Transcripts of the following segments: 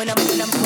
when I'm when I'm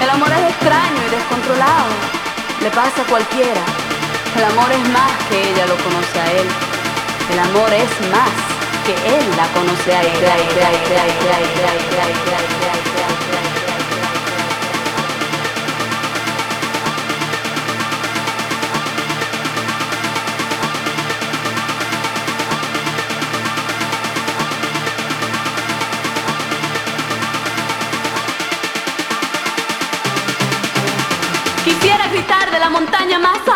El amor es extraño y descontrolado. Le pasa a cualquiera. El amor es más que ella lo conoce a él. El amor es más que él la conoce a ella. pytania masa.